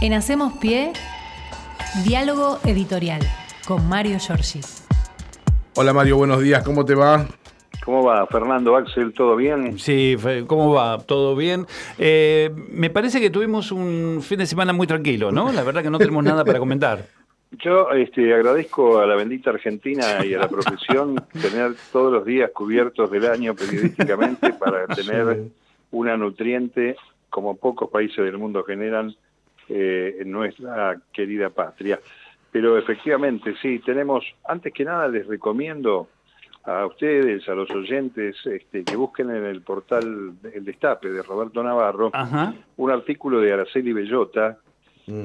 En Hacemos Pie, diálogo editorial con Mario Giorgi. Hola Mario, buenos días, ¿cómo te va? ¿Cómo va, Fernando Axel? ¿Todo bien? Sí, ¿cómo va? ¿Todo bien? Eh, me parece que tuvimos un fin de semana muy tranquilo, ¿no? La verdad que no tenemos nada para comentar. Yo este, agradezco a la bendita Argentina y a la profesión tener todos los días cubiertos del año periodísticamente para tener una nutriente como pocos países del mundo generan eh, en nuestra querida patria. Pero efectivamente, sí, tenemos, antes que nada les recomiendo a ustedes, a los oyentes, este, que busquen en el portal El Destape de Roberto Navarro un artículo de Araceli Bellota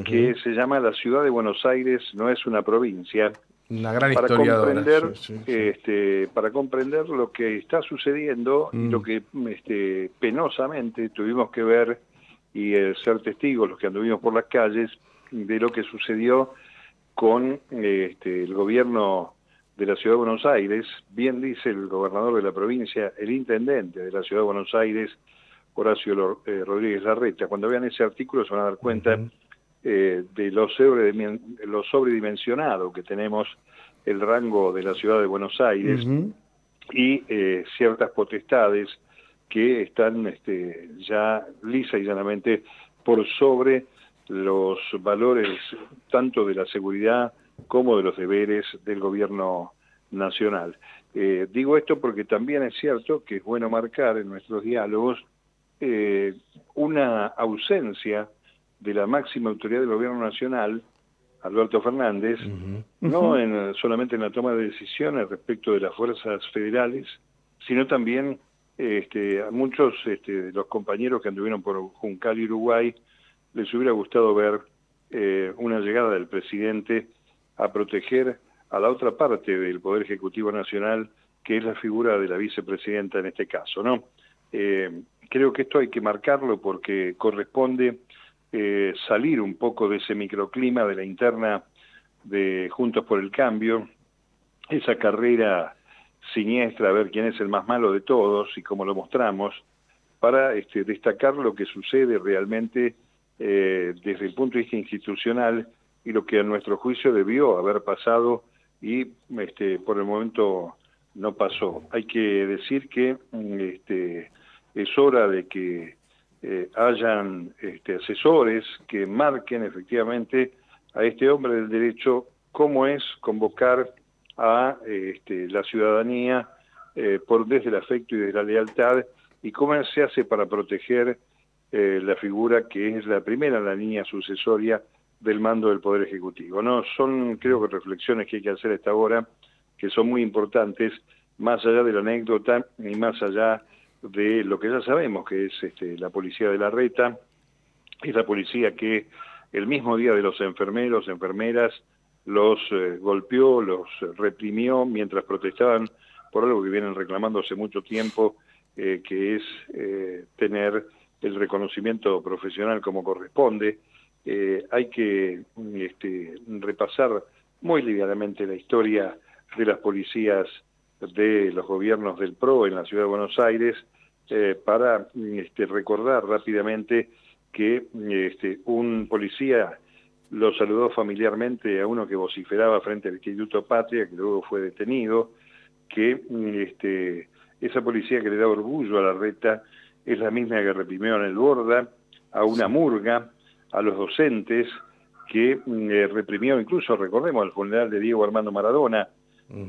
que se llama La ciudad de Buenos Aires no es una provincia. Una gran para historiadora. Comprender, Este, para comprender lo que está sucediendo y lo mm. que este, penosamente tuvimos que ver y eh, ser testigos, los que anduvimos por las calles, de lo que sucedió con este, el gobierno de la Ciudad de Buenos Aires, bien dice el gobernador de la provincia, el intendente de la Ciudad de Buenos Aires, Horacio eh, Rodríguez Larreta. Cuando vean ese artículo se van a dar cuenta eh, de lo, lo sobredimensionado que tenemos el rango de la Ciudad de Buenos Aires y ciertas potestades que están este, ya lisa y llanamente por sobre los valores tanto de la seguridad como de los deberes del gobierno nacional. Eh, digo esto porque también es cierto que es bueno marcar en nuestros diálogos eh, una ausencia de la máxima autoridad del gobierno nacional, Alberto Fernández, no en, solamente en la toma de decisiones respecto de las fuerzas federales, sino también este, a muchos este, de los compañeros que anduvieron por Juncal y Uruguay les hubiera gustado ver eh, una llegada del presidente a proteger a la otra parte del Poder Ejecutivo Nacional, que es la figura de la vicepresidenta en este caso. ¿no? Eh, creo que esto hay que marcarlo porque corresponde eh, salir un poco de ese microclima de la interna de Juntos por el Cambio, esa carrera siniestra, a ver quién es el más malo de todos y cómo lo mostramos, para este, destacar lo que sucede realmente eh, desde el punto de vista institucional y lo que a nuestro juicio debió haber pasado y este, por el momento no pasó. Hay que decir que mm, este, es hora de que eh, hayan asesores que marquen efectivamente a este hombre del derecho cómo es convocar a este, la ciudadanía eh, por desde el afecto y desde la lealtad y cómo se hace para proteger eh, la figura que es la primera la línea sucesoria del mando del Poder Ejecutivo. No son, creo que reflexiones que hay que hacer a esta hora, que son muy importantes, más allá de la anécdota y más allá de lo que ya sabemos, que es este, la policía de la reta, es la policía que el mismo día de los enfermeros, enfermeras, los eh, golpeó, los reprimió mientras protestaban por algo que vienen reclamando hace mucho tiempo, eh, que es eh, tener el reconocimiento profesional como corresponde. hay que este, repasar muy livianamente la historia de las policías de los gobiernos del PRO en la ciudad de Buenos Aires para este, recordar rápidamente que este, un policía lo saludó familiarmente a uno que vociferaba frente al Instituto Patria, que luego fue detenido, que este, esa policía que le da orgullo a la reta es la misma que reprimió en el Borda, a una murga, a los docentes, que eh, reprimió incluso, recordemos, al funeral de Diego Armando Maradona,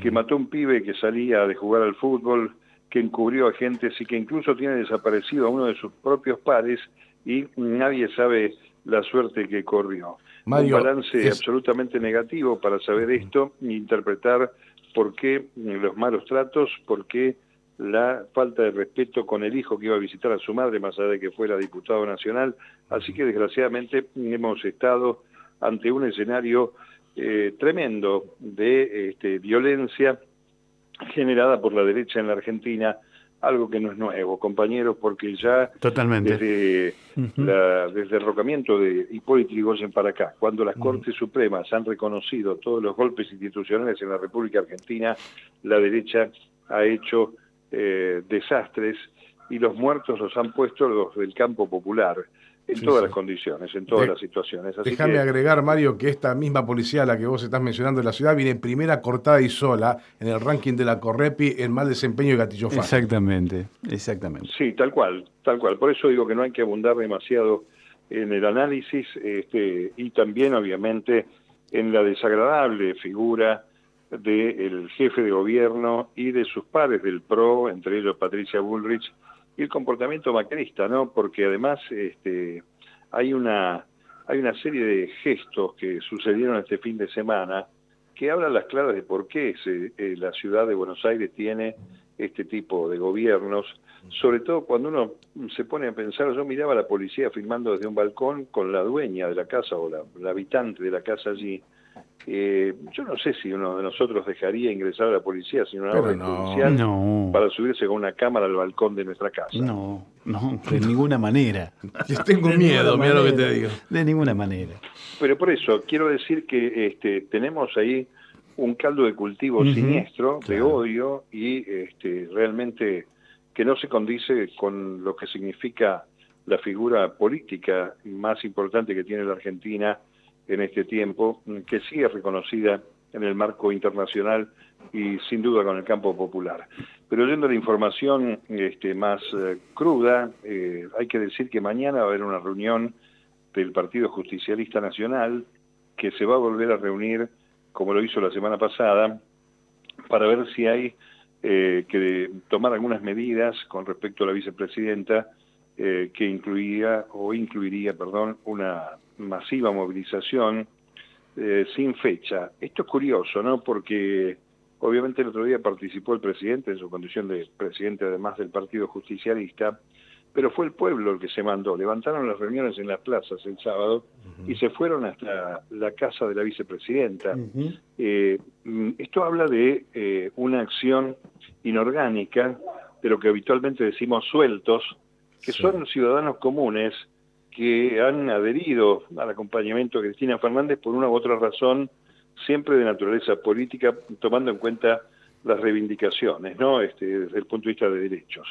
que mató a un pibe que salía de jugar al fútbol, que encubrió a gente, y que incluso tiene desaparecido a uno de sus propios pares y nadie sabe la suerte que corrió. Un balance absolutamente negativo para saber esto e interpretar por qué los malos tratos, por qué la falta de respeto con el hijo que iba a visitar a su madre, más allá de que fuera diputado nacional. Así que desgraciadamente hemos estado ante un escenario eh, tremendo de este, violencia generada por la derecha en la Argentina, algo que no es nuevo, compañeros, porque ya Totalmente. Desde, desde el derrocamiento de Hipólito Yrigoyen para acá, cuando las Cortes Supremas han reconocido todos los golpes institucionales en la República Argentina, la derecha ha hecho eh, desastres y los muertos los han puesto los del campo popular. En Sí, todas sí. las condiciones, en todas De- las situaciones. Así Déjame que- agregar, Mario, que esta misma policía a la que vos estás mencionando de la ciudad viene primera cortada y sola en el ranking de la Correpi en mal desempeño y gatillo fácil. Exactamente, exactamente. Sí, tal cual, tal cual. Por eso digo que no hay que abundar demasiado en el análisis este, y también, obviamente, en la desagradable figura del jefe de gobierno y de sus pares del PRO, entre ellos Patricia Bullrich, y el comportamiento macrista, ¿no? Porque además este, hay una hay una serie de gestos que sucedieron este fin de semana que hablan las claras de por qué se- eh, la ciudad de Buenos Aires tiene este tipo de gobiernos, sobre todo cuando uno se pone a pensar, yo miraba a la policía filmando desde un balcón con la dueña de la casa o la, la habitante de la casa allí. Eh, yo no sé si uno de nosotros dejaría ingresar a la policía sin una orden no. judicial No, para subirse con una cámara al balcón de nuestra casa. no, no, de ninguna manera. Tengo De miedo, mira lo que te digo. De ninguna manera. Pero por eso, quiero decir que este, tenemos ahí un caldo de cultivo siniestro, de odio, y este, realmente que no se condice con lo que significa la figura política más importante que tiene la Argentina en este tiempo, que sí es reconocida en el marco internacional y sin duda con el campo popular. Pero yendo la información este, más eh, cruda, eh, hay que decir que mañana va a haber una reunión del Partido Justicialista Nacional que se va a volver a reunir, como lo hizo la semana pasada, para ver si hay eh, que tomar algunas medidas con respecto a la vicepresidenta eh, que incluía o incluiría, perdón, una masiva movilización eh, sin fecha. Esto es curioso, ¿no? Porque obviamente el otro día participó el presidente en su condición de presidente además del Partido Justicialista, pero fue el pueblo el que se mandó. Levantaron las reuniones en las plazas el sábado y se fueron hasta la casa de la vicepresidenta. Eh, esto habla de eh, una acción inorgánica, de lo que habitualmente decimos sueltos, que Sí. son ciudadanos comunes que han adherido al acompañamiento de Cristina Fernández por una u otra razón, siempre de naturaleza política, tomando en cuenta las reivindicaciones, ¿no? Este, desde el punto de vista de derechos.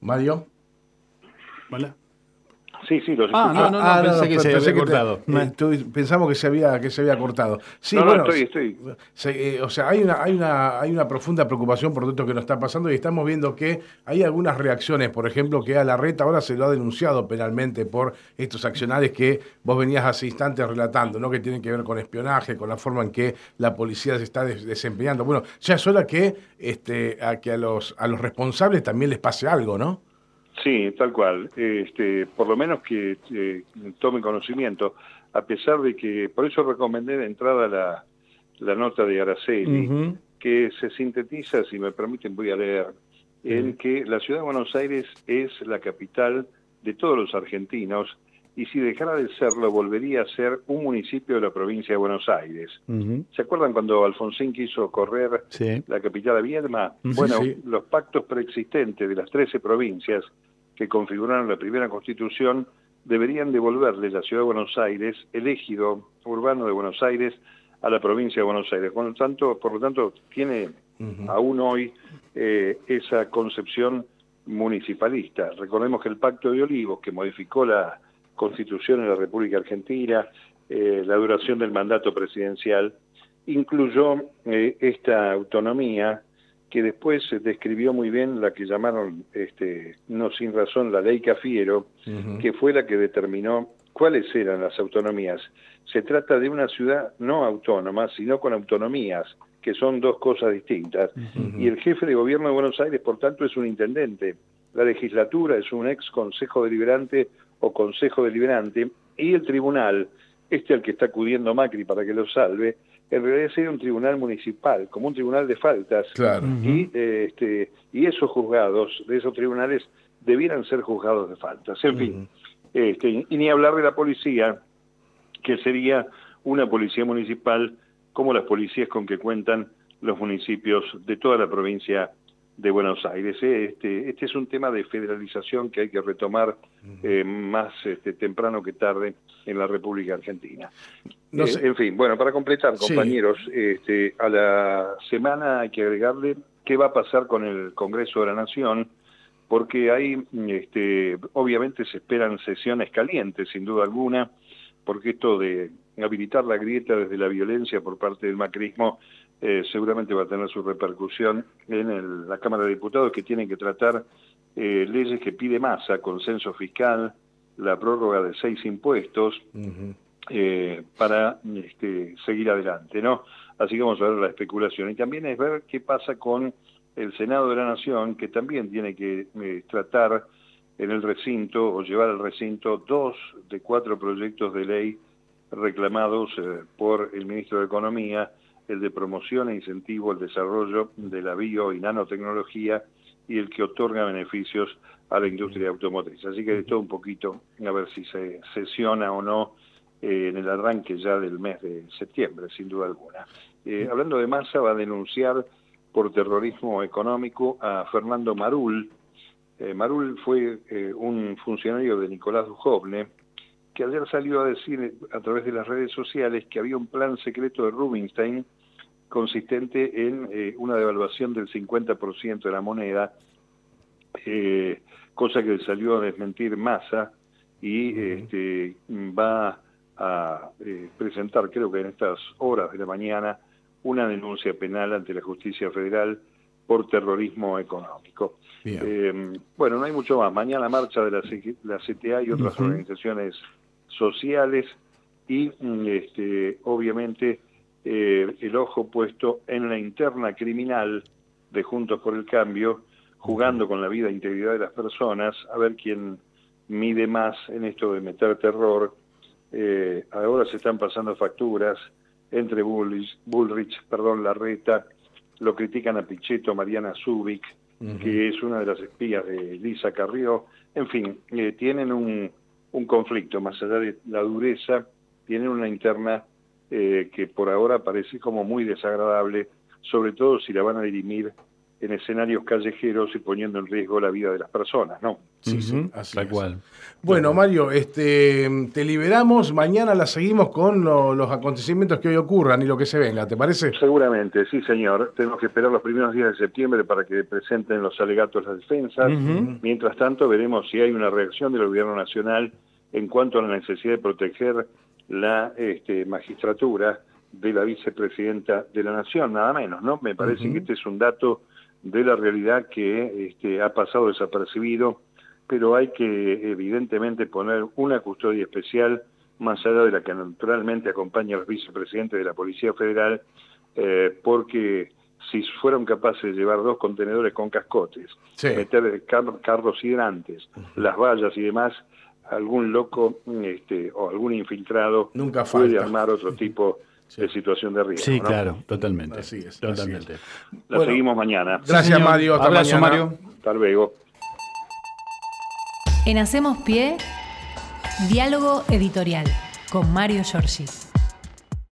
Mario. Hola. Sí, sí, los Ah, escucho. no, no, pensé que se había te- cortado. eh, tú- pensamos que se había que se había cortado. Sí, No, no, bueno, estoy, estoy. se- eh, o sea, hay una, hay una, hay una profunda preocupación por todo esto que nos está pasando y estamos viendo que hay algunas reacciones, por ejemplo, que a la reta ahora se lo ha denunciado penalmente por estos accionarios que vos venías hace instantes relatando, ¿no? Que tienen que ver con espionaje, con la forma en que la policía se está des- desempeñando. Bueno, ya es hora que, este, a que a los, a los responsables también les pase algo, ¿no? Sí, tal cual. Este, por lo menos que eh, tomen conocimiento, a pesar de que, por eso recomendé de entrada la, la nota de Araceli, que se sintetiza, si me permiten voy a leer, en que la ciudad de Buenos Aires es la capital de todos los argentinos y si dejara de serlo volvería a ser un municipio de la provincia de Buenos Aires. ¿Se acuerdan cuando Alfonsín quiso correr Sí. la capital a Viedma? Sí, Bueno, sí. los pactos preexistentes de las 13 provincias que configuraron la primera constitución deberían devolverle la ciudad de Buenos Aires, el ejido urbano de Buenos Aires, a la provincia de Buenos Aires. Por lo tanto, por lo tanto tiene Ujú. aún hoy eh, esa concepción municipalista. Recordemos que el Pacto de Olivos, que modificó la Constitución en la República Argentina, eh, la duración del mandato presidencial, incluyó eh, esta autonomía que después se describió muy bien la que llamaron, este, no sin razón, la ley Cafiero, que fue la que determinó cuáles eran las autonomías. Se trata de una ciudad no autónoma, sino con autonomías, que son dos cosas distintas. Y el jefe de gobierno de Buenos Aires, por tanto, es un intendente. La legislatura es un ex consejo deliberante o consejo deliberante. Y el tribunal, este al que está acudiendo Macri para que lo salve, en realidad sería un tribunal municipal, como un tribunal de faltas. Claro. Y, eh, este, y esos juzgados de esos tribunales debieran ser juzgados de faltas. En fin, este, y ni hablar de la policía, que sería una policía municipal como las policías con que cuentan los municipios de toda la provincia de Buenos Aires. ¿eh? Este, este es un tema de federalización que hay que retomar eh, más este, temprano que tarde en la República Argentina. No Eh. En fin, bueno, para completar, Sí. compañeros, este, a la semana hay que agregarle qué va a pasar con el Congreso de la Nación, porque ahí este, obviamente se esperan sesiones calientes, sin duda alguna, porque esto de habilitar la grieta desde la violencia por parte del macrismo eh, seguramente va a tener su repercusión en la Cámara de Diputados que tienen que tratar eh, leyes que pide masa, consenso fiscal, la prórroga de seis impuestos eh, para este, seguir adelante, ¿no? Así que vamos a ver la especulación y también es ver qué pasa con el Senado de la Nación que también tiene que tratar en el recinto o llevar al recinto dos de cuatro proyectos de ley reclamados por el ministro de Economía el de promoción e incentivo al desarrollo de la bio y nanotecnología y el que otorga beneficios a la industria automotriz. Así que de todo un poquito, a ver si se sesiona o no eh, en el arranque ya del mes de septiembre, sin duda alguna. Eh, hablando de masa, va a denunciar por terrorismo económico a Fernando Marul. Eh, Marul fue un funcionario de Nicolás Dujovne, que ayer salió a decir a través de las redes sociales que había un plan secreto de Rubinstein consistente en eh, una devaluación del 50% de la moneda, eh, cosa que salió a desmentir Massa y este, va a eh, presentar, creo que en estas horas de la mañana, una denuncia penal ante la justicia federal por terrorismo económico. bueno, no hay mucho más. Mañana marcha de la, la CTA y otras organizaciones sociales y mm, este, obviamente eh, el ojo puesto en la interna criminal de Juntos por el Cambio, jugando con la vida e integridad de las personas, a ver quién mide más en esto de meter terror. Eh, ahora se están pasando facturas entre Bullrich, Bullrich perdón, Larreta, lo critican a Pichetto, Mariana Zubik, que es una de las espías de Lisa Carrió. En fin, eh, tienen un, un conflicto, más allá de la dureza, tienen una interna eh, que por ahora parece como muy desagradable, sobre todo si la van a dirimir en escenarios callejeros y poniendo en riesgo la vida de las personas, ¿no? Sí, sí, así tal cual. Bueno, Mario, este, te liberamos, mañana la seguimos con los acontecimientos que hoy ocurran y lo que se venga, ¿te parece? Seguramente, sí, señor. Tenemos que esperar los primeros días de septiembre para que presenten los alegatos las defensas. Mientras tanto, veremos si hay una reacción del gobierno nacional en cuanto a la necesidad de proteger la este, magistratura de la vicepresidenta de la Nación, nada menos, ¿no? Me parece que este es un dato de la realidad que este, ha pasado desapercibido, pero hay que evidentemente poner una custodia especial más allá de la que naturalmente acompaña a los vicepresidentes de la Policía Federal, eh, porque si fueron capaces de llevar dos contenedores con cascotes, meter carros hidrantes, las vallas y demás, algún loco este, o algún infiltrado Nunca puede armar otro tipo de situación de riesgo. Sí, claro, totalmente. Así es. Totalmente. La seguimos mañana. Gracias, Mario. Hasta Abrazo, Mario. Hasta luego. En Hacemos Pie, diálogo editorial con Mario Giorgi.